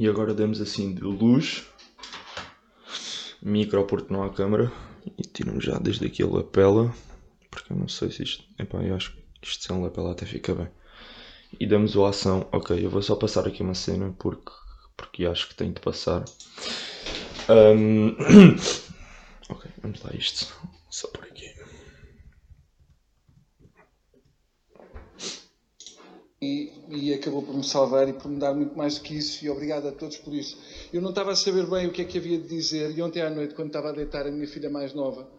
E agora damos assim de luz, micro porque não há câmera, e tiramos já desde aqui a lapela, porque eu não sei se isto. Epá, eu acho que isto sem lapela até fica bem. E damos o ação. Ok, eu vou só passar aqui uma cena porque, porque acho que tenho de passar. Um... ok, vamos lá isto. Só por aqui. E, e, acabou por me salvar e por me dar muito mais do que isso, e obrigado a todos por isso. Eu não estava a saber bem o que é que havia de dizer, e ontem à noite, quando estava a deitar a minha filha mais nova,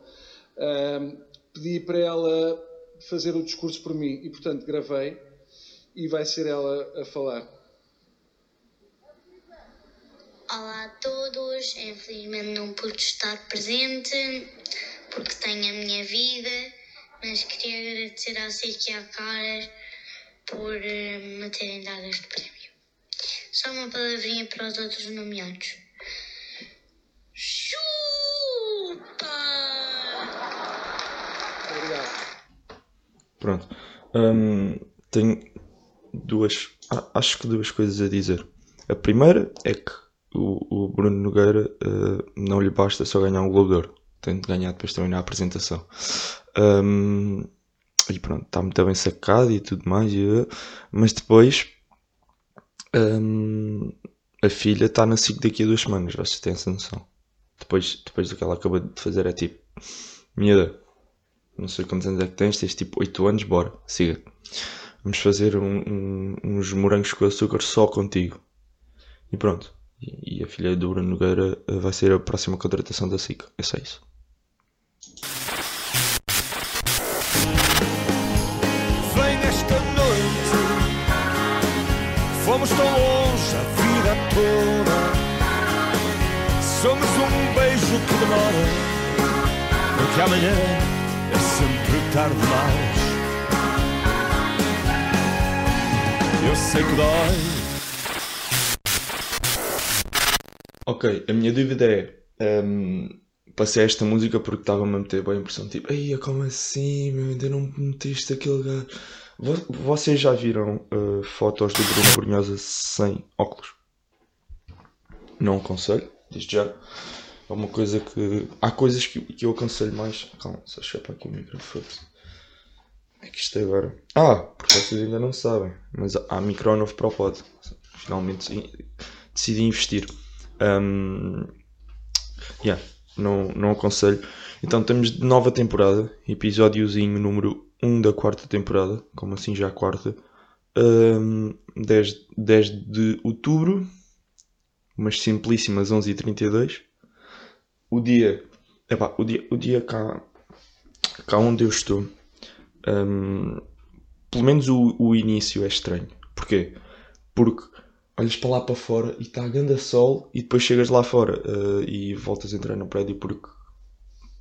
pedi para ela fazer o discurso por mim, e portanto gravei, e vai ser ela a falar. Olá a todos, infelizmente não pude estar presente porque tenho a minha vida, mas queria agradecer à Seiki e à Caras por eh, me terem dado este prémio. Só uma palavrinha para os outros nomeados. Chupa! Obrigado. Pronto. Hum, tenho duas. Acho que duas coisas a dizer. A primeira é que o, o Bruno Nogueira uh, não lhe basta só ganhar um Globo de Ouro. Tem de ganhar depois também na apresentação. Um, e pronto, está muito bem sacado e tudo mais. E, mas depois um, a filha está na SIC daqui a duas semanas, vocês têm essa noção. Depois, depois do que ela acabou de fazer é tipo, miúda, não sei quantos anos é que tens, tens tipo 8 anos, bora, siga. Vamos fazer um, um, uns morangos com açúcar só contigo. E pronto. E, e a filha do Bruno Nogueira eh, vai ser a próxima contratação da SIC. É só isso. Fomos tão longe a vida toda. Somos um beijo que demora. Porque amanhã é sempre tarde demais. Eu sei que dói. Ok, a minha dúvida é. Um, passei esta música porque estava-me a meter bem a impressão tipo, Ei, como assim, meu? Ainda não meteste aquele gajo. Vocês já viram uh, fotos do Bruno Brunhosa sem óculos? Não aconselho, desde já. É uma coisa que. Há coisas que, que eu aconselho mais. Calma, só chapa aqui o microfone. É que isto agora. Ah, porque vocês ainda não sabem. Mas há micro novo para o pod. Finalmente decidi investir. Um, yeah, não, não aconselho. Então temos nova temporada, episódiozinho número 1 da quarta temporada, como assim já a quarta, um, 10, 10 de outubro, umas simplíssimas 11h32. O dia, epá, o dia, o dia cá, cá onde eu estou, um, pelo menos o, o início é estranho. Porquê? Porque olhas para lá para fora e está a ganda sol e depois chegas lá fora uh, e voltas a entrar no prédio porque,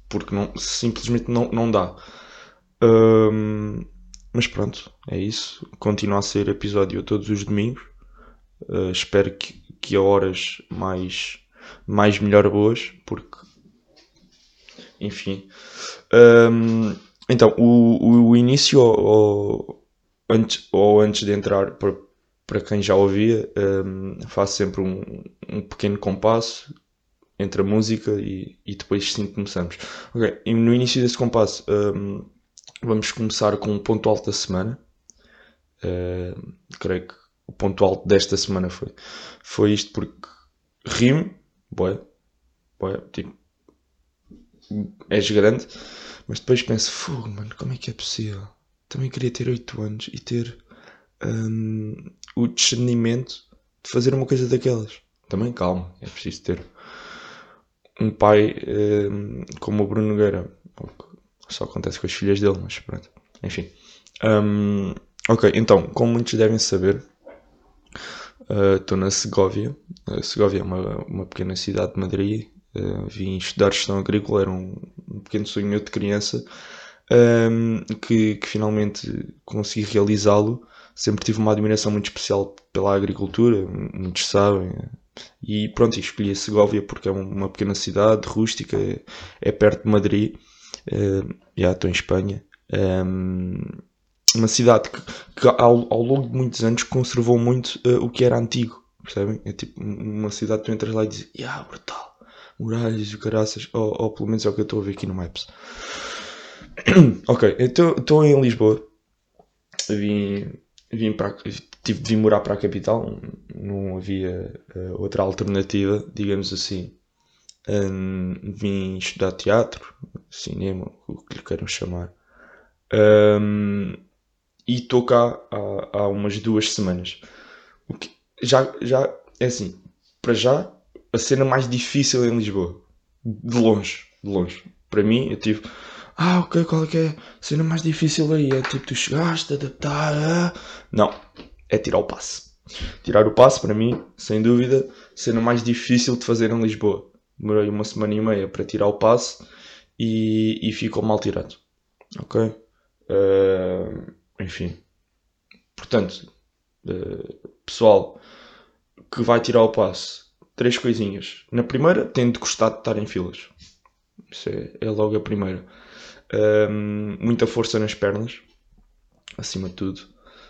porque não, simplesmente não, não dá. Um, mas pronto, é isso. Continua a ser episódio todos os domingos. Uh, espero que, que a horas mais, mais melhor boas, porque enfim. Um, então, o, o início ou, antes, ou antes de entrar, para, para quem já ouvia, um, faço sempre um, um pequeno compasso entre a música e, e depois sim começamos. E no início desse compasso. Um, Vamos começar com o ponto alto da semana. Uh, creio que o ponto alto desta semana foi, foi isto porque rimo, boé, boé, tipo, és grande, mas depois penso, fogo, mano, como é que é possível? Também queria ter 8 anos e ter um, o discernimento de fazer uma coisa daquelas. Também calma, é preciso ter um pai um, como o Bruno Nogueira, só acontece com as filhas dele, mas pronto. Enfim. Um, ok, então, como muitos devem saber, estou uh, na Segovia. Uh, Segovia é uma, uma pequena cidade de Madrid. Uh, vim estudar gestão agrícola, era um, um pequeno sonho de criança um, que, que, finalmente consegui realizá-lo. Sempre tive uma admiração muito especial pela agricultura, muitos sabem. E pronto, escolhi a Segovia porque é uma pequena cidade rústica, é, é perto de Madrid uh, já estou em Espanha, um, uma cidade que, que ao, ao, longo de muitos anos conservou muito uh, o que era antigo. percebem? É tipo uma cidade que tu entras lá e dizes, yeah, brutal, muralhas e caraças, ou, ou pelo menos é o que eu estou a ver aqui no Maps. ok, então estou em Lisboa, vim, vim para, tive de vir morar para a capital, não havia uh, outra alternativa, digamos assim. Um, vim estudar teatro, cinema, o que lhe queiram chamar. Um, e estou cá há, há umas duas semanas. O que, já, já é assim, para já, a cena mais difícil em Lisboa. De longe, de longe. Para mim, eu tive. Ah, ok, qual é que é a cena mais difícil aí? É tipo, tu chegaste, adaptar. Ah. Não, é tirar o passe. Tirar o passe, para mim, sem dúvida, a cena mais difícil de fazer em Lisboa. Demorei uma semana e meia para tirar o passe e, e ficou mal tirado. Ok? Uh, enfim. Portanto, uh, pessoal que vai tirar o passe, três coisinhas. Na primeira, tem de gostar de estar em filas. Isso é, é logo a primeira. Um, muita força nas pernas, acima de tudo.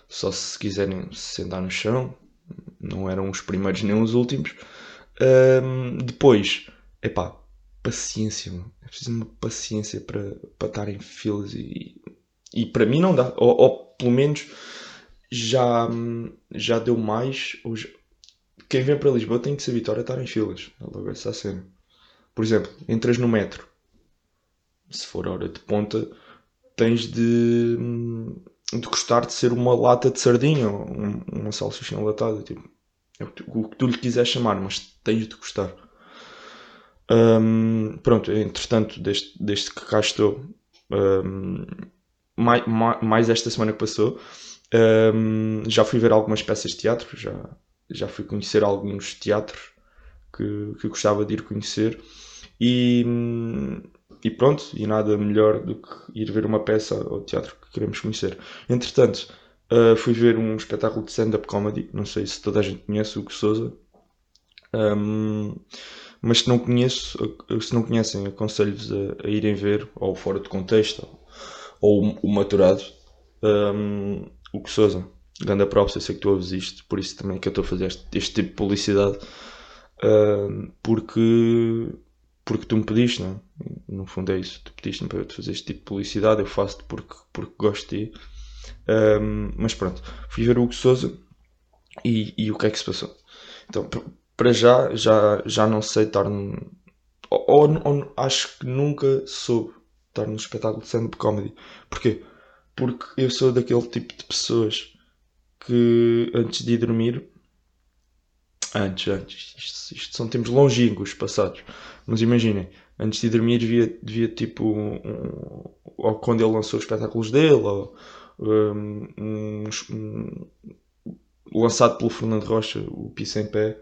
Só se quiserem sentar no chão, não eram os primeiros nem os últimos. Um, depois, epá, paciência, mano. é preciso uma paciência para, para estar em filas e, e para mim não dá. Ou, ou pelo menos já, já deu mais. Quem vem para Lisboa tem que se habituar a estar em filas. É logo essa cena. Por exemplo, entras no metro. Se for hora de ponta, tens de, de gostar de ser uma lata de sardinha ou uma salsicha enlatada. Tipo, é o que tu lhe quiseres chamar, mas tens de gostar. Um, pronto, entretanto, desde, desde que cá estou, um, mais, mais, esta semana que passou, um, já fui ver algumas peças de teatro, já, já fui conhecer alguns teatros que, que gostava de ir conhecer e, e pronto, e nada melhor do que ir ver uma peça ao teatro que queremos conhecer. Entretanto, uh, fui ver um espetáculo de stand-up comedy, não sei se toda a gente conhece o Hugo Souza. Um, mas se não conheço, se não conhecem, aconselho-vos a, a, irem ver, ou fora de contexto, ou, ou o maturado, um, o que Souza. Ganda props, eu sei que tu ouves isto, por isso também que eu estou a fazer este, este tipo de publicidade, uh, porque, porque tu me pediste, não é? No fundo é isso, tu pediste-me para eu te fazer este tipo de publicidade, eu faço-te porque, porque gosto de ti. Um, mas pronto, fui ver o Hugo Souza e, e o que é que se passou? Então, para já, já, já não sei estar. Ou, ou, acho que nunca soube estar num espetáculo de stand-up comedy. Porquê? Porque eu sou daquele tipo de pessoas que antes de ir dormir. Antes, antes. Isto, isto são tempos longínquos passados. Mas imaginem, antes de ir dormir devia, devia tipo. Um, ou quando ele lançou os espetáculos dele, ou. Um, um, lançado pelo Fernando Rocha, o Pisa em Pé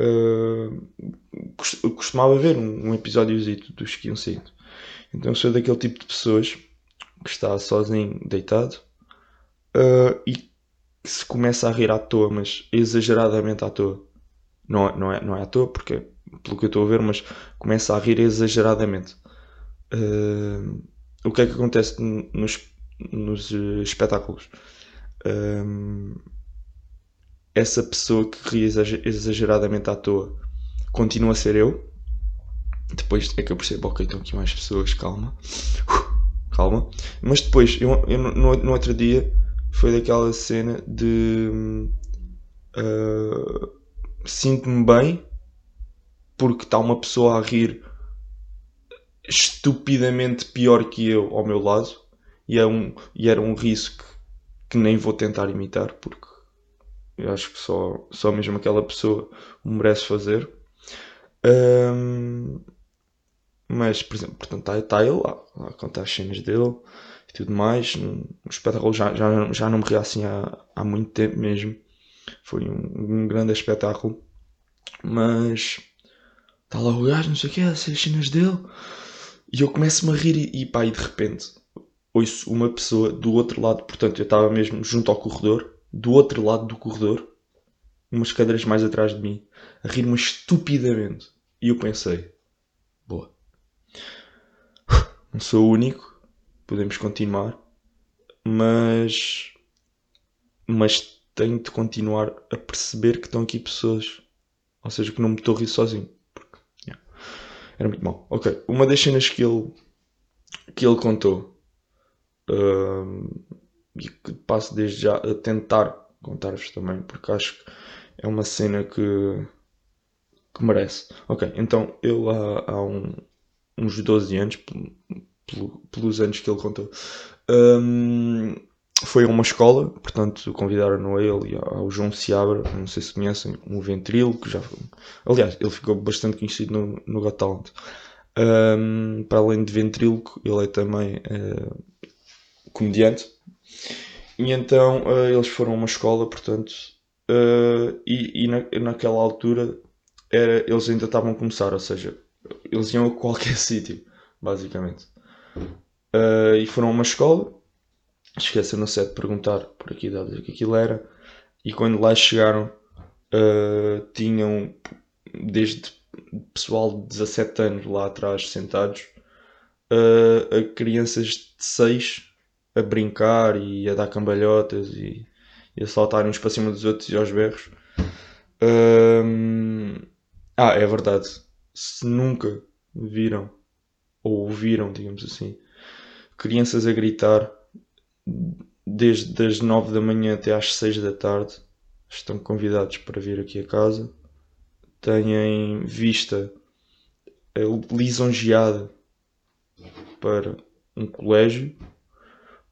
uh, costumava ver um, um episódiozito do Chiquinho Cinto. Então sou daquele tipo de pessoas que está sozinho, deitado, uh, e que se começa a rir à toa, mas exageradamente à toa. Não, não, é, não é à toa, porque pelo que eu estou a ver, mas começa a rir exageradamente. Uh, o que é que acontece nos, nos espetáculos? Essa pessoa que ri exageradamente à toa continua a ser eu. Depois é que eu percebo, ok, estão aqui mais pessoas, calma. calma. Mas depois, eu, eu no, no, outro dia, foi daquela cena de. Uh, Sinto-me bem porque está uma pessoa a rir estupidamente pior que eu ao meu lado e, é um, e era um riso que, que nem vou tentar imitar porque eu acho que só, só mesmo aquela pessoa o merece fazer. Um, mas, por exemplo, portanto, está, está ele lá, lá a contar as cenas dele e tudo mais. O espetáculo já, já, já não me ria assim há, há muito tempo mesmo. Foi um, um grande espetáculo. Mas está lá o gajo, não sei o que, as cenas dele. E eu começo-me a rir e, e pá, e de repente ouço uma pessoa do outro lado, portanto eu estava mesmo junto ao corredor, do outro lado do corredor, umas cadeiras mais atrás de mim, a rir-me estupidamente. E eu pensei: boa, não sou o único, podemos continuar, mas. Mas tenho de continuar a perceber que estão aqui pessoas. Ou seja, que não me estou a rir sozinho. Porque, yeah, era muito mal. Ok, uma das cenas que ele, que ele contou hum, e que passo desde já a tentar contar-vos também, porque acho que é uma cena que, que merece. Ok, então ele há, há um, uns 12 anos, pelo- pelo- pelos anos que ele contou, hum, foi a uma escola, portanto convidaram a ele e ao João Seabra, não sei se conhecem, um ventrilo, que já aliás, ele ficou bastante conhecido no, no Got Talent. Hum, para além de ventríloco, ele é também eh, comediante. E então eh, eles foram a uma escola, portanto, eh, e, e na, naquela altura era, eles ainda estavam a começar, ou seja, eles iam a qualquer sítio, basicamente. Eh, e foram a uma escola, esqueceram-se é de perguntar por que idade é que aquilo era, e quando lá chegaram, tinham desde pessoal de 17 anos lá atrás sentados, a crianças de 6 a brincar e a dar cambalhotas e, e a saltarem uns para cima dos outros e aos berros. Ah, é verdade. Se nunca viram ou ouviram, digamos assim, crianças a gritar desde as 9 da manhã até às 6 da tarde, estão convidados para vir aqui a casa. Têm vista eh, lisonjeada para um colégio.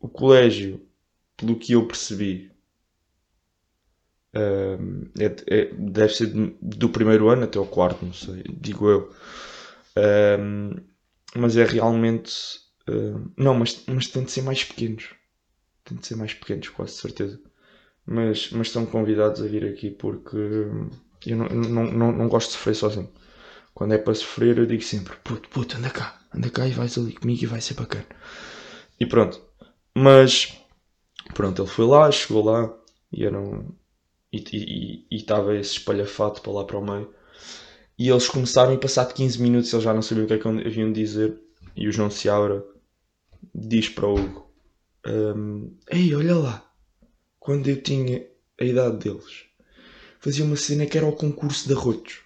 O colégio, pelo que eu percebi, é- é- deve ser do primeiro ano até o quarto, não sei, digo eu. Mas é realmente. não, mas, mas tem de ser mais pequenos. Tem de ser mais pequenos, quase certeza. Mas, mas estão convidados a vir aqui porque hum, eu não, não, não, não gosto de sofrer sozinho. Quando é para sofrer, eu digo sempre: puto, puto, anda cá, anda cá e vais ali comigo e vai ser bacana. E pronto. Mas pronto, ele foi lá, chegou lá e. E estava esse espalhafato para lá para o meio. E eles começaram e passado 15 minutos eles já não sabiam o que é que haviam de dizer. E o João Seabra diz para o Hugo: "Hum, Ei, olha lá, quando eu tinha a idade deles, fazia uma cena que era o concurso de arrotos.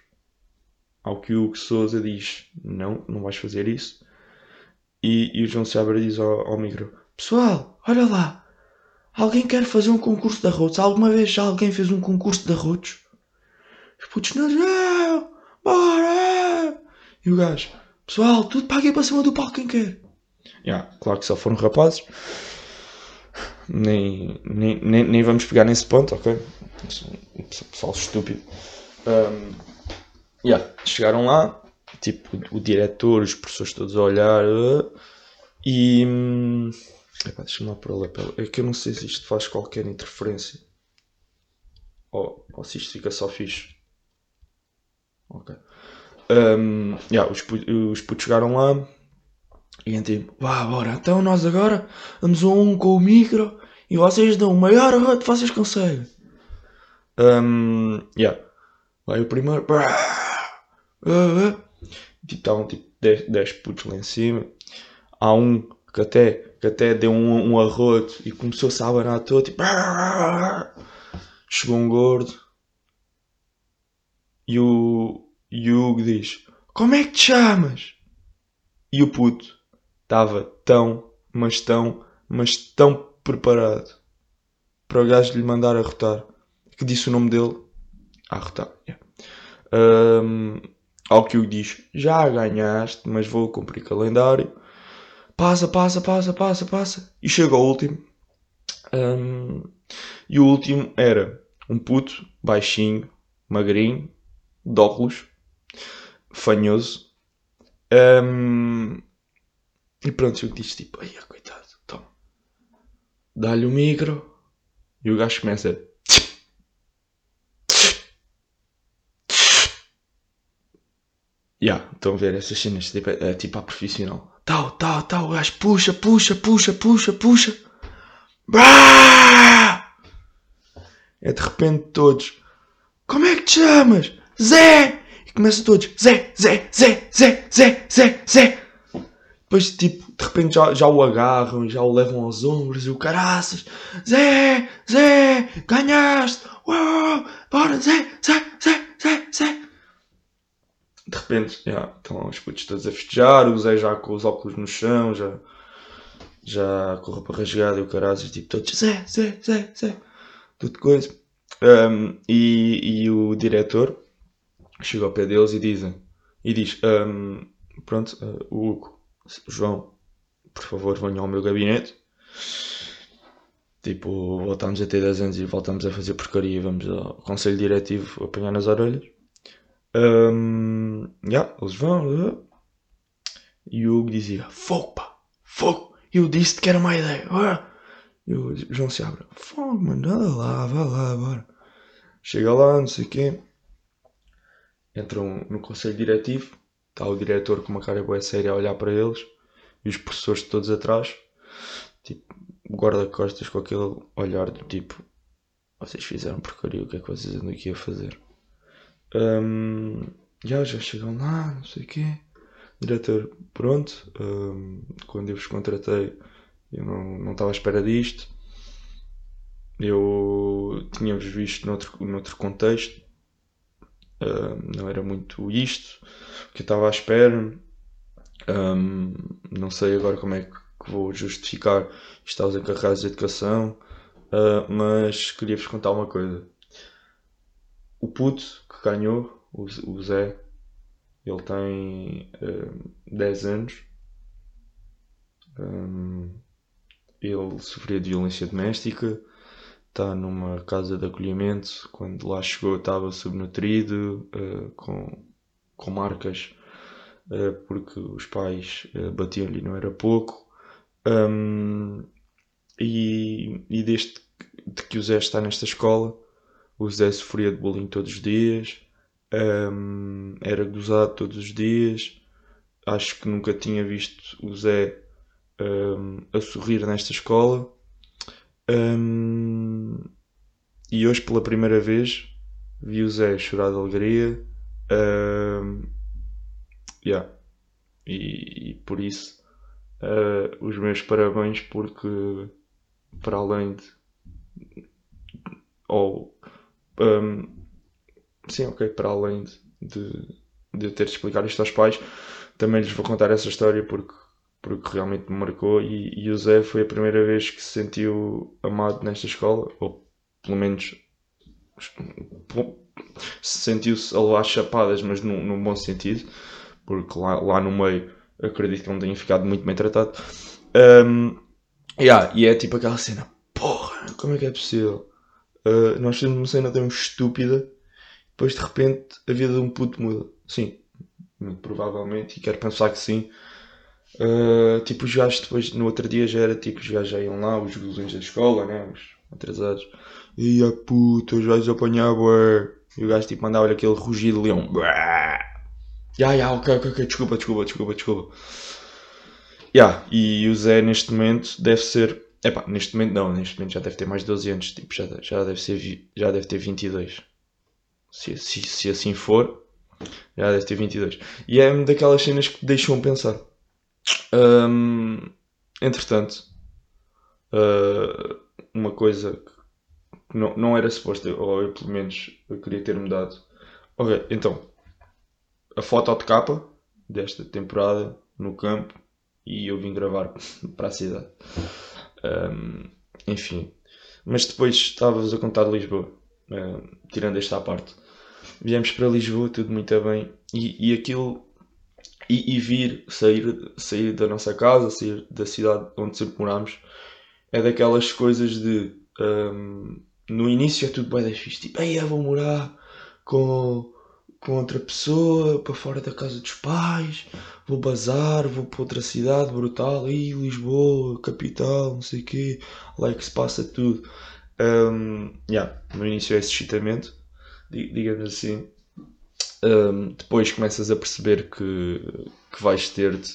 Ao que o Hugo Souza diz: Não, não vais fazer isso. E, e o João Seabra diz ao, ao micro: Pessoal, olha lá, alguém quer fazer um concurso de arrotos? Alguma vez já alguém fez um concurso de arrotos? Os putos, não, bora! E o gajo: Pessoal, tudo para aqui para cima do palco quem quer. Yeah, claro que só foram rapazes. Nem, nem, nem, nem vamos pegar nesse ponto, ok? Pessoal estúpido. Um, yeah, chegaram lá, tipo, o, diretor, os professores todos a olhar. uh, e. Epá, deixa-me lá pôr a lapela. É que eu não sei se isto faz qualquer interferência. Ou, ou se isto fica só fixe. Ok. Um, yeah, os, pu- os putos chegaram lá e então vá, bora, então nós agora vamos um com o micro e vocês dão o maior que vocês conseguem. Um, yeah. Vai o primeiro. Tipo, estavam tipo 10, 10 putos lá em cima. Há um que até, que até deu um, um arroto e começou-se a abanar todo. Tipo, brá. chegou um gordo e o, e o Hugo diz: Como é que te chamas? E o puto estava tão, mas tão, mas tão preparado para o gajo lhe mandar arrotar que disse o nome dele arrotar. yeah. Ahm, ao que o diz: Já ganhaste, mas vou cumprir calendário. Passa, passa, passa, passa, passa. E chega ao último. Ahm, e o último era um puto, baixinho, magrinho, de óculos, fanhoso. Ahm, e pronto, que diz tipo, ai, coitado, toma. Dá-lhe o micro e o gajo começa. Ya, estão a ver essas cenas, tipo, é, é tipo a profissional. Tal, tal, tal, o gajo puxa, puxa, puxa, puxa, puxa. Brá! É de repente todos. Como é que te chamas? Zé! E começa todos. Zé, Zé, Zé, Zé, Zé, Zé, Zé. depois tipo, de repente já, já o agarram, já o levam aos ombros e o caraças, Zé, Zé, ganhaste, uau, bora, Zé, Zé, Zé, Zé, Zé. De repente, já, estão os putos todos a festejar, o Zé já com os óculos no chão, já, já com a roupa rasgada e o caraças, tipo, todos, Zé, Zé, Zé, Zé, tudo coisa. Um, e, e o diretor chega ao pé deles e dizem, e diz, um, pronto, uh, Hugo, João, por favor, venham ao meu gabinete. Tipo, voltamos a ter 10 anos e voltamos a fazer porcaria vamos ao conselho diretivo apanhar nas orelhas. Um, yeah, eles vão. Uh, e o Hugo dizia: Fogo, pá, fogo! Eu disse-te que era uma ideia. E o João se abre: Fogo, mano, anda lá, vá lá, bora. Chega lá, não sei o quê. Entram no conselho diretivo. Está o diretor com uma cara boa séria a olhar para eles. E os professores todos atrás. Tipo, guarda-costas com aquele olhar do tipo: Vocês fizeram porcaria, o que é que vocês andam aqui a fazer? Um, já, já chegam lá, não sei o quê. Diretor, pronto. Um, quando eu vos contratei, eu não, não estava à espera disto. Eu tinha-vos visto noutro, noutro contexto. Um, não era muito isto que eu estava à espera. Um, não sei agora como é que vou justificar isto aos encarregados de educação, uh, mas queria-vos contar uma coisa. O puto ganhou, o, Zé, ele tem uh, 10 anos. Um, ele sofreu de violência doméstica, está numa casa de acolhimento. Quando lá chegou, estava subnutrido, uh, com, com marcas, uh, porque os pais uh, batiam-lhe, não era pouco. Um, e, e desde de que o Zé está nesta escola, o Zé sofria de bullying todos os dias, um, era gozado todos os dias. Acho que nunca tinha visto o Zé um, a sorrir nesta escola. Um, e hoje, pela primeira vez, vi o Zé chorar de alegria. Um, yeah. e, e, por isso, uh, os meus parabéns, porque para além de. Ou. Um, sim, ok, para além de, de, ter de explicar isto aos pais, também lhes vou contar essa história porque, porque realmente me marcou. E, e o Zé foi a primeira vez que se sentiu amado nesta escola, ou pelo menos sentiu-se a levar chapadas, mas num, num bom sentido, porque lá, lá no meio acredito que não tenha ficado muito bem tratado. Um, yeah, e é tipo aquela cena, porra, como é que é possível? Uh, nós temos uma cena tão estúpida, depois de repente a vida de um puto muda. Sim, muito provavelmente, e quero pensar que sim. Uh, tipo, os gajos depois, no outro dia já era tipo, os gajos já iam lá, os gozões da escola, né? Os atrasados. E a puta, os gajos apanhavam. E o gajo tipo mandava aquele rugido de leão. Ya, ya, ok, ok, ok, desculpa, desculpa, desculpa, desculpa. Ya, e o Zé neste momento deve ser. Epá, neste momento não, neste momento já deve ter mais de 12 anos, tipo, já, já, deve, ser, já deve ter 22. Se, se, se assim for, já deve ter 22. E é daquelas cenas que deixam pensar. Um, entretanto, uh, uma coisa que não, não era suposto, ou eu pelo menos eu queria ter mudado. Ok, então, a foto de capa desta temporada no campo e eu vim gravar para a cidade. Um, enfim, mas depois estava-vos a contar de Lisboa, um, tirando esta parte. Viemos para Lisboa, tudo muito bem, e, e aquilo. E, e, vir, sair, sair da nossa casa, sair da cidade onde sempre morámos, é daquelas coisas de. Um, no início é tudo bem fixe, tipo, aí eu vou morar com com outra pessoa para fora da casa dos pais, vou bazar, vou para outra cidade brutal, aí Lisboa, capital, não sei o quê, lá é que se passa tudo. Um, yeah, no início é esse excitamento, digamos assim. Um, depois começas a perceber que, que vais ter de,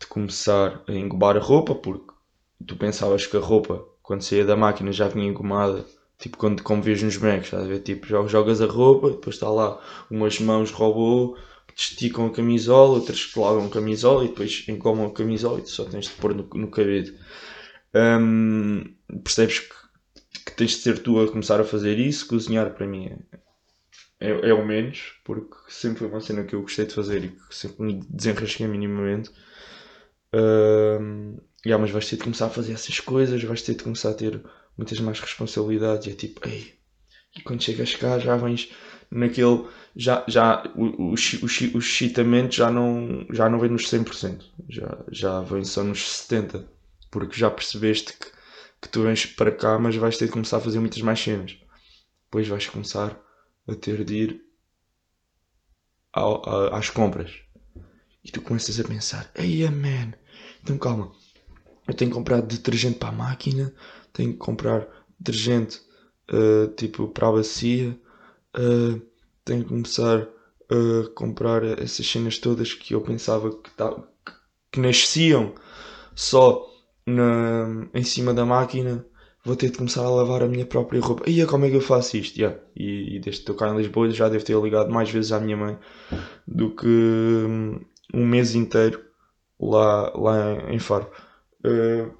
de começar a engobar a roupa, porque tu pensavas que a roupa, quando saía da máquina, já vinha engomada Tipo, quando como vês nos bonecos, estás a ver? Tipo, jogas a roupa, depois está lá umas mãos robô, te esticam a camisola, outras que a camisola e depois engomam a camisola e tu só tens de pôr no, no cabide. Hum, percebes que, que tens de ser tu a começar a fazer isso. Cozinhar para mim é, é, é o menos, porque sempre foi uma cena que eu gostei de fazer e que sempre me desenrasquei minimamente. Hum, yeah, mas vais ter de começar a fazer essas coisas, vais ter de começar a ter muitas mais responsabilidades. E é tipo, ei, e quando chegas cá já vens naquele. Já, já o, o, o, o já não, já não vem nos 100%, já, já vem só nos 70%, porque já percebeste que, que tu vens para cá, mas vais ter de começar a fazer muitas mais cenas. Depois vais começar a ter de ir ao, a, às compras. E tu começas a pensar: Ei, man, então calma, eu tenho que comprar detergente para a máquina, tenho que comprar detergente uh, tipo para a bacia, uh, tenho que começar a comprar essas cenas todas que eu pensava que, tá, que, nasciam só na, em cima da máquina. Vou ter de começar a lavar a minha própria roupa. E como é que eu faço isto? Yeah. E, e desde que estou cá em Lisboa já devo ter ligado mais vezes à minha mãe do que hum, um mês inteiro lá, lá em Faro. Uh,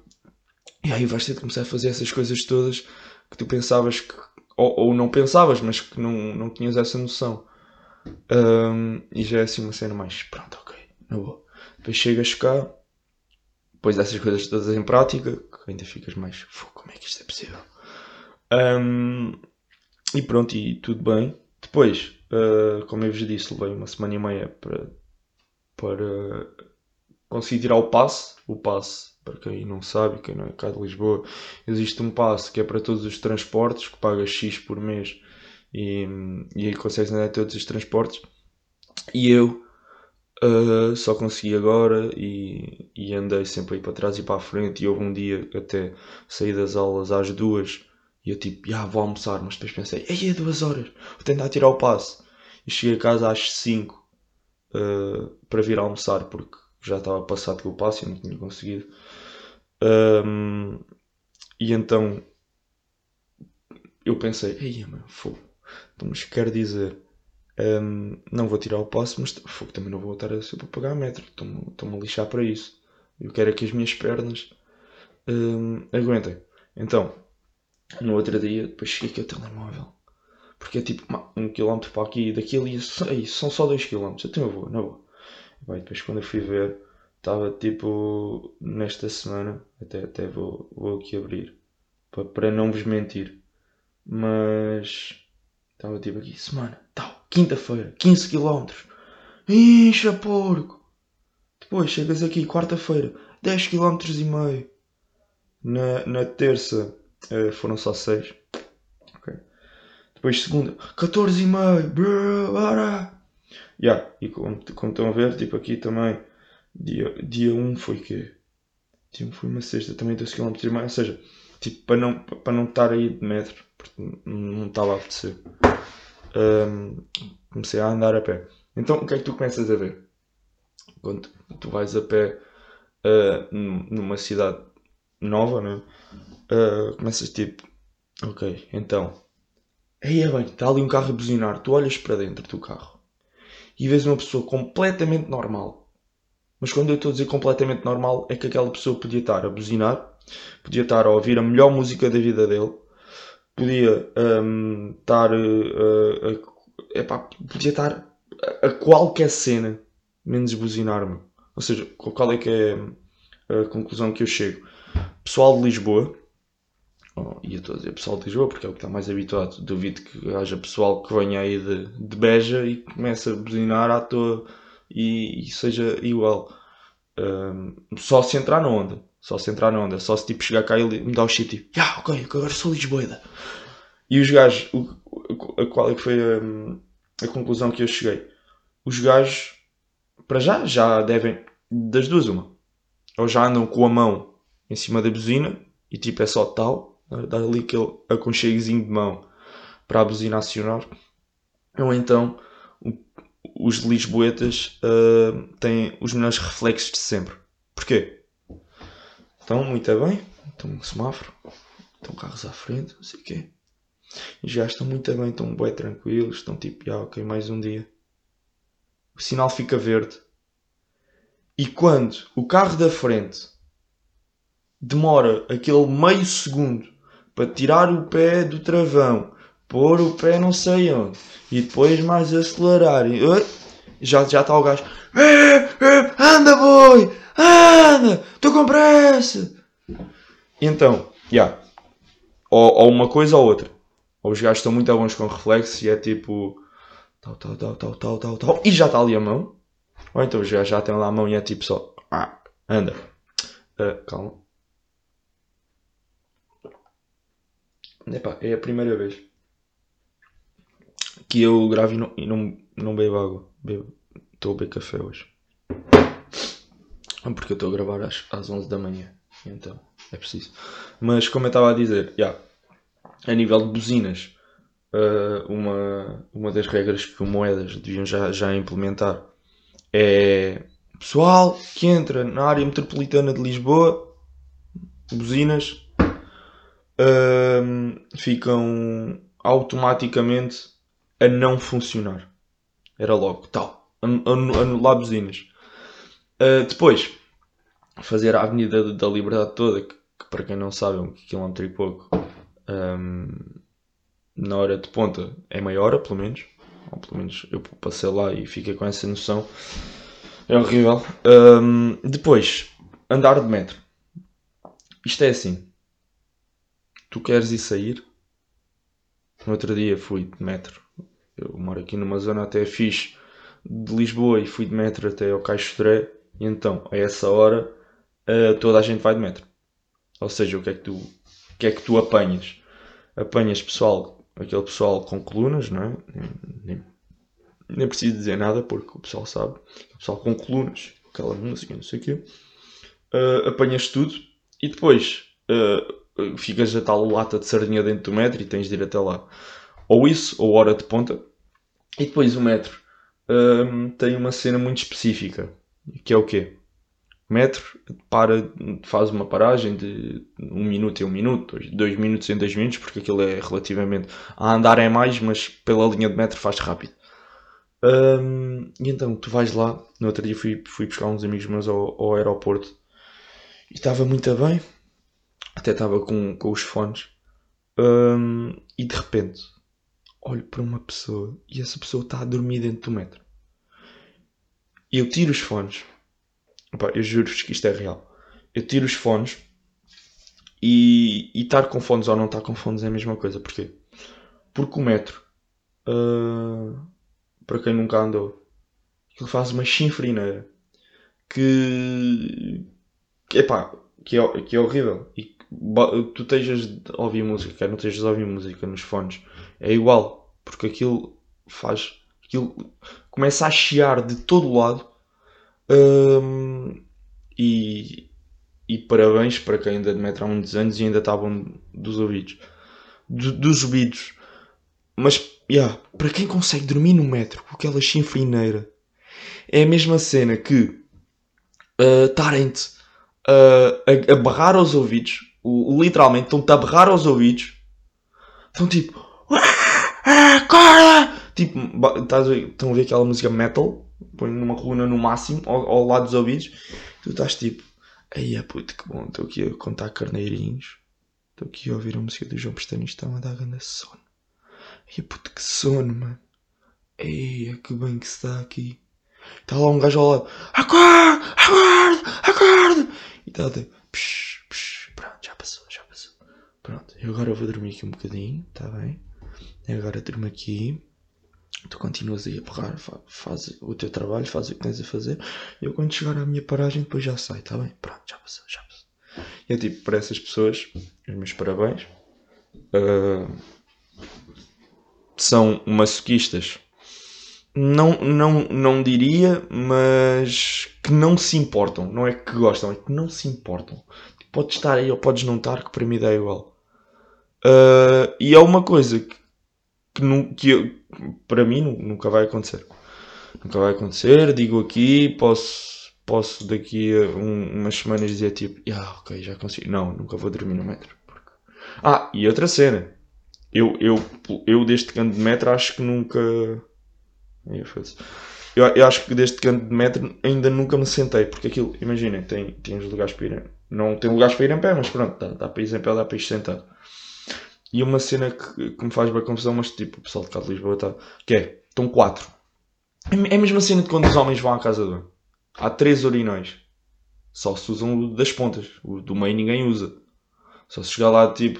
e aí vais ter de começar a fazer essas coisas todas que tu pensavas que. Ou, ou não pensavas, mas que não, não tinhas essa noção. Um, e já é assim uma cena mais. Pronto, ok, não vou. Depois chegas cá, depois dessas coisas todas em prática, que ainda ficas mais. Como é que isto é possível? Um, e pronto, e tudo bem. Depois, uh, como eu vos disse, levei uma semana e meia para, para conseguir tirar o passe. O passe para quem não sabe, quem não é cá de Lisboa, existe um passe que é para todos os transportes, que paga X por mês e, e aí consegues andar todos os transportes. E eu uh, só consegui agora e, e andei sempre aí para trás e para a frente. E houve um dia até saí das aulas às duas e eu tipo, já vou almoçar, mas depois pensei, ei, é duas horas, vou tentar tirar o passe. E cheguei a casa às 5 uh, para vir almoçar, porque já estava passado com o passe e não tinha conseguido. Um, e então eu pensei, ei, mano, fogo. Então, mas quer dizer, um, não vou tirar o passe, mas fogo, também não vou voltar a ser para pagar metro. Estou-me a lixar para isso. Eu quero é que as minhas pernas um, aguentem. Então, no outro dia, depois cheguei aqui ao telemóvel. Porque é tipo um quilómetro para aqui e daqui ali. São só dois quilómetros. Então eu vou, não vou. Vai, depois quando eu fui ver, estava tipo nesta semana, até, até vou, vou aqui abrir para, não vos mentir, mas estava tipo aqui, semana, tal, quinta-feira, 15 km, incha porco. Depois chegas aqui, quarta-feira, 10 km e meio. Na, na terça uh, foram só 6. Okay. Depois segunda, 14 e meio. Yeah, e como, como estão a ver, tipo aqui também Dia, dia 1 foi que Dia 1 foi uma sexta, também 12 km e meio. Ou seja, tipo, para não, para não estar aí de metro, porque não estava a apetecer. Um, comecei a andar a pé. Então o que é que tu começas a ver? Quando tu vais a pé uh, numa cidade nova, né? Uh, começas tipo, ok, então, aí é bem, está ali um carro a buzinar, tu olhas para dentro do carro e vês uma pessoa completamente normal mas quando eu estou a dizer completamente normal, é que aquela pessoa podia estar a buzinar, podia estar a ouvir a melhor música da vida dele, podia um, estar uh, a, epá, podia estar a, qualquer cena, menos buzinar-me. Ou seja, qual é que é a conclusão que eu chego? Pessoal de Lisboa, oh, ia estou a dizer pessoal de Lisboa porque é o que está mais habituado, duvido que haja pessoal que venha aí de, de Beja e comece a buzinar à toa e, e seja igual. Um, só se entrar na onda. Só se entrar na onda. Só se tipo chegar cá e me dar o shit tipo, yeah, ok, agora sou Lisboeda. E os gajos, o, a qual é que foi a, a conclusão que eu cheguei? Os gajos, para já, já devem, das duas, uma. Ou já andam com a mão em cima da buzina e tipo é só tal, dar ali aquele aconchegozinho de mão para a buzina acionar. Ou então os lisboetas uh, têm os melhores reflexos de sempre. Porquê? Estão muito bem, estão um semáforo, estão carros à frente, não sei o quê. E já estão muito bem, estão bem tranquilos, estão tipo, ah, ok, mais um dia. o sinal fica verde. E quando o carro da frente demora aquele meio segundo para tirar o pé do travão, pôr o pé não sei onde, e depois mais acelerar, e, oi, já, já está o gajo, "Eh, eh, anda boi, anda, estou com pressa. Então, já, ou, ou uma coisa ou outra. Ou os gajos estão muito bons com reflexos e é tipo, tal, tal, tal, tal, tal, tal, tal, e já está ali a mão. Ou então os gajos já têm lá a mão e é tipo só, ah, anda. Ah, calma. Epá, é a primeira vez que eu gravo e não, e não, não bebo água. Estou a beber café hoje. Porque eu estou a gravar às, às 11 da manhã. Então, é preciso. Mas como eu estava a dizer, já, a nível de buzinas, ah, uma, uma das regras que o Moedas deviam já, já implementar é pessoal que entra na área metropolitana de Lisboa, buzinas, ahm, ficam automaticamente a não funcionar. Era logo, tal, anu- anu- anular buzinas. Ah, depois, fazer a Avenida da Liberdade toda, que, que para quem não sabe é um quilómetro e pouco, ahm, na hora de ponta é meia hora, pelo menos. Ou pelo menos eu passei lá e fiquei com essa noção. É horrível. Ahm, depois, andar de metro. Isto é assim. Tu queres ir sair? No outro dia fui de metro. Eu moro aqui numa zona até fixe de Lisboa e fui de metro até ao Caixo Dré. E então, a essa hora, ah, toda a gente vai de metro. Ou seja, o que é que tu, o que é que tu apanhas? Apanhas pessoal, aquele pessoal com colunas, não é? Nem, nem, nem preciso dizer nada porque o pessoal sabe. O pessoal com colunas, aquela música, não sei o quê. Ah, apanhas tudo e depois ah, ficas a tal lata de sardinha dentro do metro e tens de ir até lá. Ou isso, ou hora de ponta. E depois o metro ah, tem uma cena muito específica, que é o quê? Metro para, faz uma paragem de um minuto em um minuto, dois, minutos em dois minutos, porque aquilo é relativamente. A andar é mais, mas pela linha de metro faz rápido. Hum, e então tu vais lá. No outro dia fui, fui buscar uns amigos meus ao, ao aeroporto e estava muito bem, até estava com, com os fones. Hum, e de repente olho para uma pessoa e essa pessoa está a dormir dentro do metro. E eu tiro os fones. Epá, eu juro-vos que isto é real. Eu tiro os fones e, e estar com fones ou não estar com fones é a mesma coisa. Porquê? Porque o metro, ah, para quem nunca andou, ele faz uma chinfrineira que, que, epá, que, é, que é horrível. E tu estejas a ouvir música, quer não estejas a ouvir música nos fones, é igual. Porque aquilo faz. Aquilo começa a chiar de todo lado. Hum, e, e parabéns para quem ainda de metro há muitos anos e ainda estavam dos ouvidos. Do- dos ouvidos. Mas, yeah, para quem consegue dormir no metro com aquela chinfrineira, é a mesma cena que ah, estarem-te ah, a, a berrar aos ouvidos. O, literalmente estão-te a berrar aos ouvidos. Estão tipo. "Ah, Acorda! Tipo, ba- estás a estão a ver aquela música metal? Põe numa coluna no máximo, ao, ao lado dos ouvidos. Tu estás tipo. Ai, puto, que bom, estou aqui a contar carneirinhos. Estou aqui a ouvir a música do João Pestana e está a dar grande sono. Ai, puto, que sono, mano. Ei, que bem que se está aqui. Está lá um gajo ao lado. Acorda! Acorda! Acorda! E está. Psh, psh, pronto, já passou, já passou. Pronto, eu agora vou dormir aqui um bocadinho, está bem? E agora durmo aqui. Tu continuas aí a berrar, fa- faz o teu trabalho, faz o que tens a fazer. Eu quando chegar à minha paragem depois já sai, está bem? Pronto, já passou, já passou. E é tipo, para essas pessoas, os meus parabéns. Ah, são masoquistas. Não, não, não diria, mas que não se importam. Não é que gostam, é que não se importam. Podes estar aí ou podes não estar, que para mim dá igual. Ah, e é uma coisa que, que, nu- que eu- para mim nu- nunca vai acontecer. Nunca vai acontecer. Digo aqui, posso, posso daqui a um- umas semanas dizer tipo, ah, ok, já consigo. Não, nunca vou dormir no metro. porque- Ah, e outra cena. Eu, eu, eu deste canto de metro acho que nunca. Eu, eu acho que deste canto de metro ainda nunca me sentei, porque aquilo, imaginem, tem, tem os lugares para ir. Não tem lugares para ir em pé, mas pronto, dá, dá para ir em pé, dá para ir sentado. E uma cena que, que me faz bem confusão, mas tipo, o pessoal de cá de Lisboa está. Que é, estão quatro. É, é a mesma cena de quando os homens vão à casa banho. Há três urinóis. Só se usam o das pontas. O do meio ninguém usa. Só se chegar lá, tipo,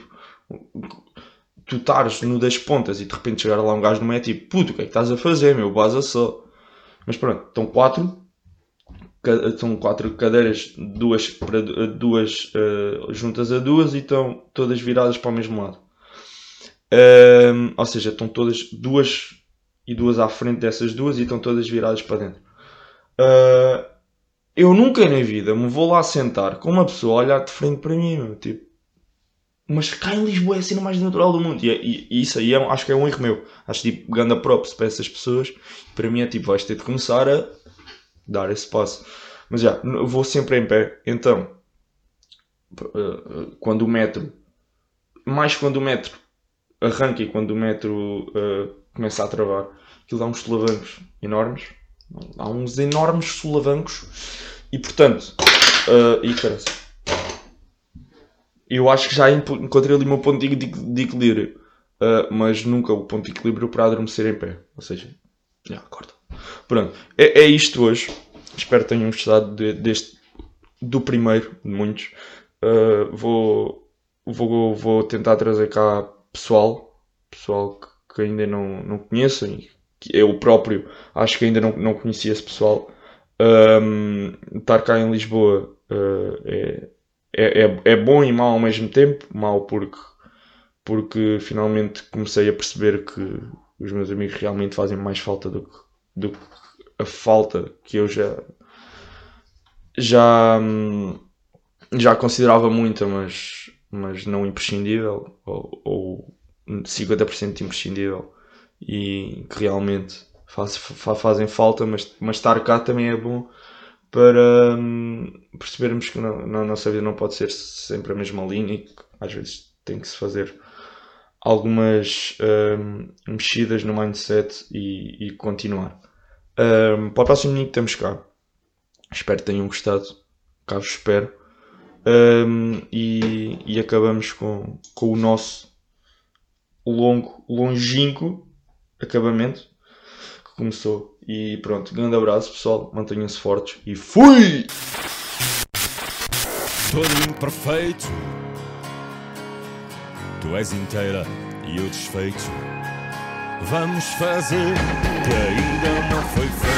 tu estares no das pontas e de repente chegar lá um gajo no meio, tipo, puto, o que é que estás a fazer, meu? Baza só. Mas pronto, estão quatro. São quatro cadeiras, duas, para, duas eh, juntas a duas e estão todas viradas para o mesmo lado. Ahm, ou seja, estão todas duas e duas à frente dessas duas e estão todas viradas para dentro. Ah, eu nunca na vida me vou lá sentar com uma pessoa a olhar de frente para mim, meu, tipo. Mas cá em Lisboa é a cena mais natural do mundo. E, e- e isso aí é acho que é um erro meu. Acho tipo, ganda props para essas pessoas. Para mim é tipo, vais ter de começar a dar esse passo. Mas já, vou sempre em pé. Então, p- eh, quando o metro, mais quando o metro arranca e quando o metro eh, começa a travar, aquilo dá uns solavancos enormes. Há uns enormes solavancos. E portanto, eh, e caralho, eu acho que já encontrei ali o meu ponto de, de- de equilíbrio. Uh, mas nunca o ponto de equilíbrio para adormecer em pé. Ou seja, já, corta. Pronto, é, é isto hoje. Espero que tenham gostado de- deste, do primeiro de muitos. Uh, vou, vou, vou tentar trazer cá pessoal, pessoal que, que ainda não, não conheço que eu próprio acho que ainda não, não conhecia esse pessoal. Um, estar cá em Lisboa uh, é, é, é, é bom e mau ao mesmo tempo. Mau porque, porque finalmente comecei a perceber que os meus amigos realmente fazem mais falta do que, do que a falta que eu já já, hum, já considerava muita, mas, mas não imprescindível, ou, ou 50% imprescindível, e que realmente faz, fa- fazem falta, mas, mas estar cá também é bom para hum, percebermos que na, na nossa vida não pode ser sempre a mesma linha e que às vezes tem que se fazer algumas hum, mexidas no mindset e, e continuar. Hum, para o próximo domingo temos cá. Espero que tenham gostado. Cá vos espero. Hum, e, e acabamos com, com o nosso longo, longínquo acabamento que começou. E pronto, grande abraço pessoal, mantenham-se fortes e fui! todo imperfeito. Tu és inteira e eu desfeito. Vamos fazer que ainda não foi feito.